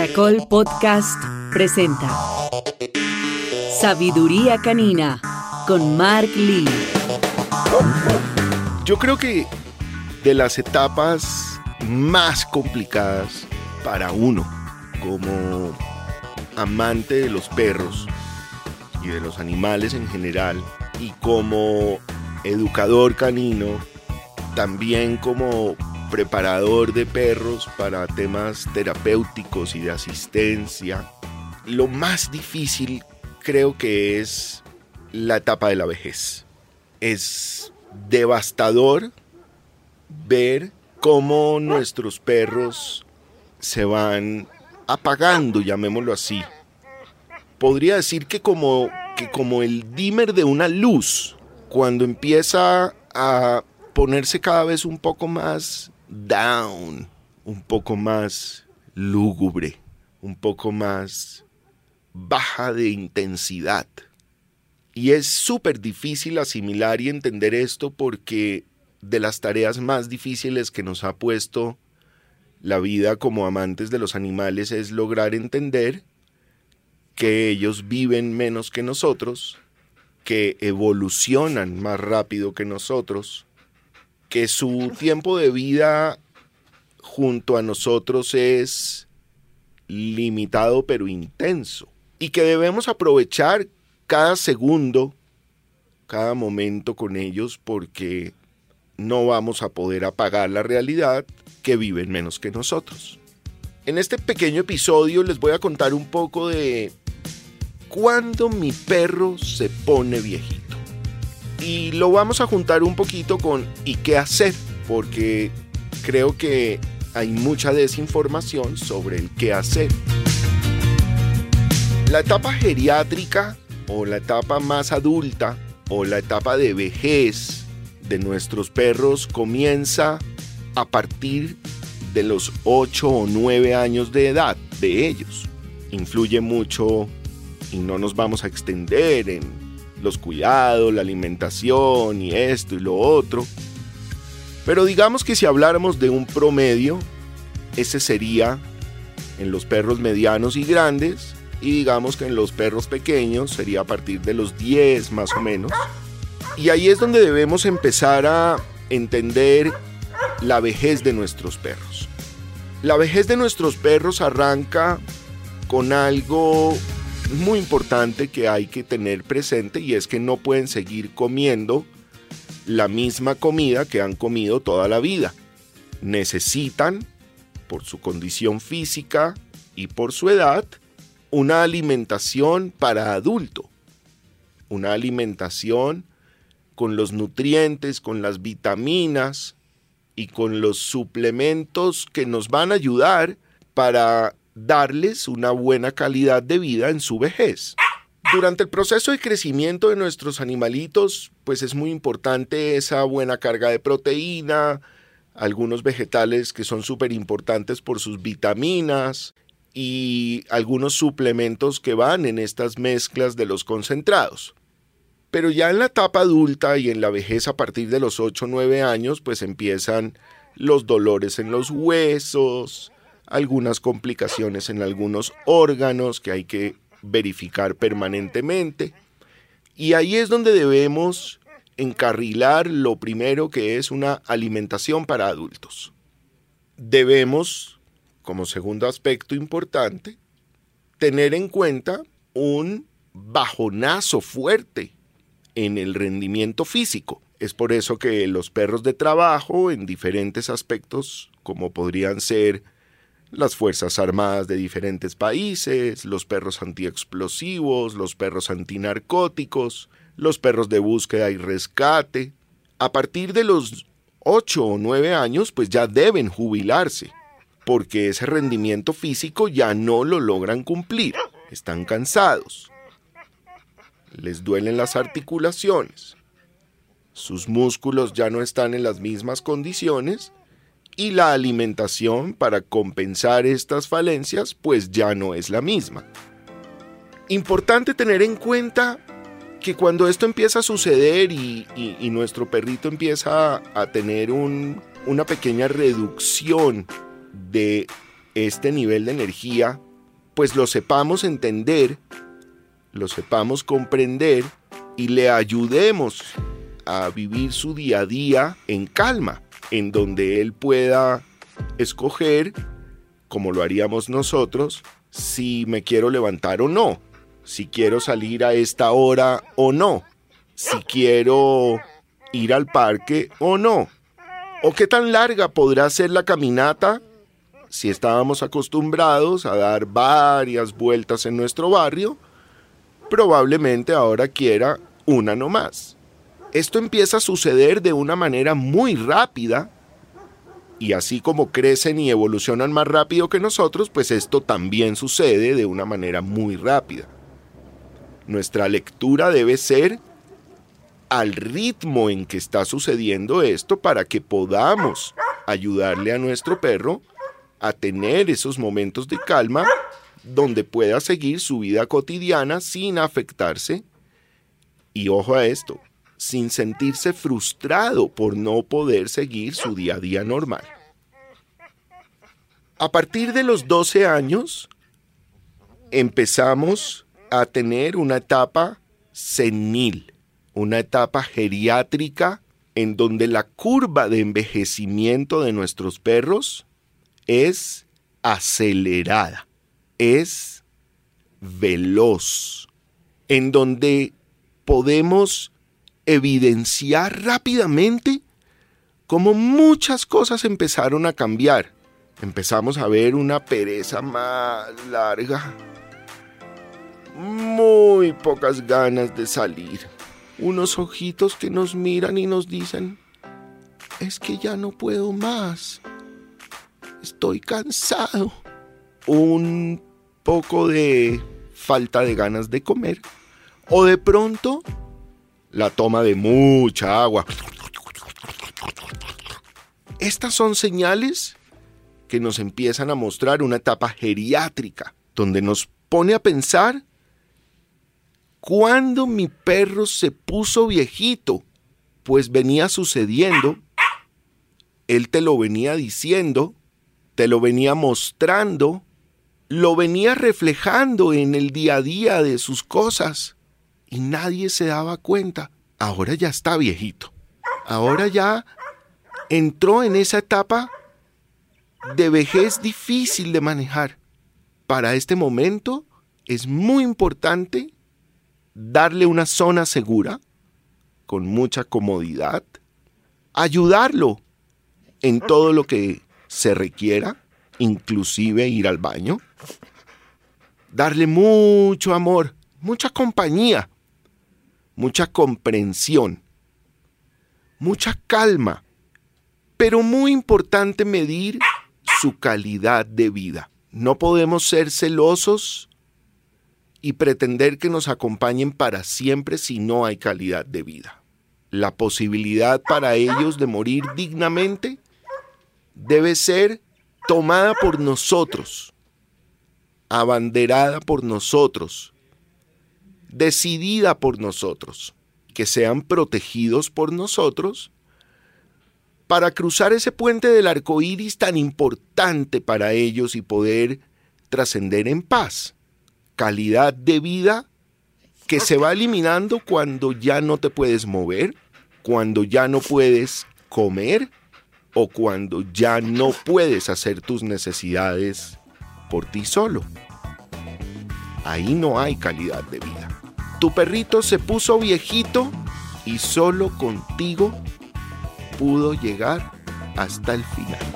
Caracol Podcast presenta Sabiduría Canina con Mark Lee. Yo creo que de las etapas más complicadas para uno como amante de los perros y de los animales en general y como educador canino, también como preparador de perros para temas terapéuticos y de asistencia. Lo más difícil creo que es la etapa de la vejez. Es devastador ver cómo nuestros perros se van apagando, llamémoslo así. Podría decir que como, que como el dimmer de una luz, cuando empieza a ponerse cada vez un poco más down, un poco más lúgubre, un poco más baja de intensidad. Y es súper difícil asimilar y entender esto porque de las tareas más difíciles que nos ha puesto la vida como amantes de los animales es lograr entender que ellos viven menos que nosotros, que evolucionan más rápido que nosotros, que su tiempo de vida junto a nosotros es limitado pero intenso y que debemos aprovechar cada segundo, cada momento con ellos porque no vamos a poder apagar la realidad que viven menos que nosotros. En este pequeño episodio les voy a contar un poco de cuándo mi perro se pone viejito. Y lo vamos a juntar un poquito con ¿y qué hacer? Porque creo que hay mucha desinformación sobre el qué hacer. La etapa geriátrica o la etapa más adulta o la etapa de vejez de nuestros perros comienza a partir de los 8 o 9 años de edad de ellos. Influye mucho y no nos vamos a extender en los cuidados, la alimentación y esto y lo otro. Pero digamos que si habláramos de un promedio, ese sería en los perros medianos y grandes y digamos que en los perros pequeños sería a partir de los 10 más o menos. Y ahí es donde debemos empezar a entender la vejez de nuestros perros. La vejez de nuestros perros arranca con algo muy importante que hay que tener presente y es que no pueden seguir comiendo la misma comida que han comido toda la vida. Necesitan, por su condición física y por su edad, una alimentación para adulto. Una alimentación con los nutrientes, con las vitaminas y con los suplementos que nos van a ayudar para darles una buena calidad de vida en su vejez. Durante el proceso de crecimiento de nuestros animalitos, pues es muy importante esa buena carga de proteína, algunos vegetales que son súper importantes por sus vitaminas y algunos suplementos que van en estas mezclas de los concentrados. Pero ya en la etapa adulta y en la vejez a partir de los 8 o 9 años, pues empiezan los dolores en los huesos, algunas complicaciones en algunos órganos que hay que verificar permanentemente. Y ahí es donde debemos encarrilar lo primero que es una alimentación para adultos. Debemos, como segundo aspecto importante, tener en cuenta un bajonazo fuerte en el rendimiento físico. Es por eso que los perros de trabajo en diferentes aspectos, como podrían ser las Fuerzas Armadas de diferentes países, los perros antiexplosivos, los perros antinarcóticos, los perros de búsqueda y rescate, a partir de los 8 o 9 años pues ya deben jubilarse, porque ese rendimiento físico ya no lo logran cumplir, están cansados. Les duelen las articulaciones, sus músculos ya no están en las mismas condiciones y la alimentación para compensar estas falencias pues ya no es la misma. Importante tener en cuenta que cuando esto empieza a suceder y, nuestro perrito empieza a, tener una pequeña reducción de este nivel de energía pues lo sepamos entender, lo sepamos comprender y le ayudemos a vivir su día a día en calma, en donde él pueda escoger, como lo haríamos nosotros, si me quiero levantar o no, si quiero salir a esta hora o no, si quiero ir al parque o no, o qué tan larga podrá ser la caminata si estábamos acostumbrados a dar varias vueltas en nuestro barrio, probablemente ahora quiera una no más. Esto empieza a suceder de una manera muy rápida y así como crecen y evolucionan más rápido que nosotros, pues esto también sucede de una manera muy rápida. Nuestra lectura debe ser al ritmo en que está sucediendo esto para que podamos ayudarle a nuestro perro a tener esos momentos de calma donde pueda seguir su vida cotidiana sin afectarse. Y ojo a esto, sin sentirse frustrado por no poder seguir su día a día normal. A partir de los 12 años, empezamos a tener una etapa senil, una etapa geriátrica en donde la curva de envejecimiento de nuestros perros es acelerada, es veloz, en donde podemos evidenciar rápidamente cómo muchas cosas empezaron a cambiar. Empezamos a ver una pereza más larga, muy pocas ganas de salir, unos ojitos que nos miran y nos dicen, es que ya no puedo más, estoy cansado, un poco de falta de ganas de comer, o de pronto la toma de mucha agua. Estas son señales que nos empiezan a mostrar una etapa geriátrica, donde nos pone a pensar cuando mi perro se puso viejito, pues venía sucediendo, él te lo venía diciendo, te lo venía mostrando, lo venía reflejando en el día a día de sus cosas y nadie se daba cuenta. Ahora ya está viejito. Ahora ya entró en esa etapa de vejez difícil de manejar. Para este momento es muy importante darle una zona segura, con mucha comodidad, ayudarlo en todo lo que se requiera, inclusive ir al baño, darle mucho amor, mucha compañía, mucha comprensión, mucha calma, pero muy importante medir su calidad de vida. No podemos ser celosos y pretender que nos acompañen para siempre si no hay calidad de vida. La posibilidad para ellos de morir dignamente debe ser tomada por nosotros, abanderada por nosotros, decidida por nosotros, que sean protegidos por nosotros, para cruzar ese puente del arco iris tan importante para ellos y poder trascender en paz. Calidad de vida que se va eliminando cuando ya no te puedes mover, cuando ya no puedes comer o cuando ya no puedes hacer tus necesidades por ti solo. Ahí no hay calidad de vida. Tu perrito se puso viejito y solo contigo pudo llegar hasta el final.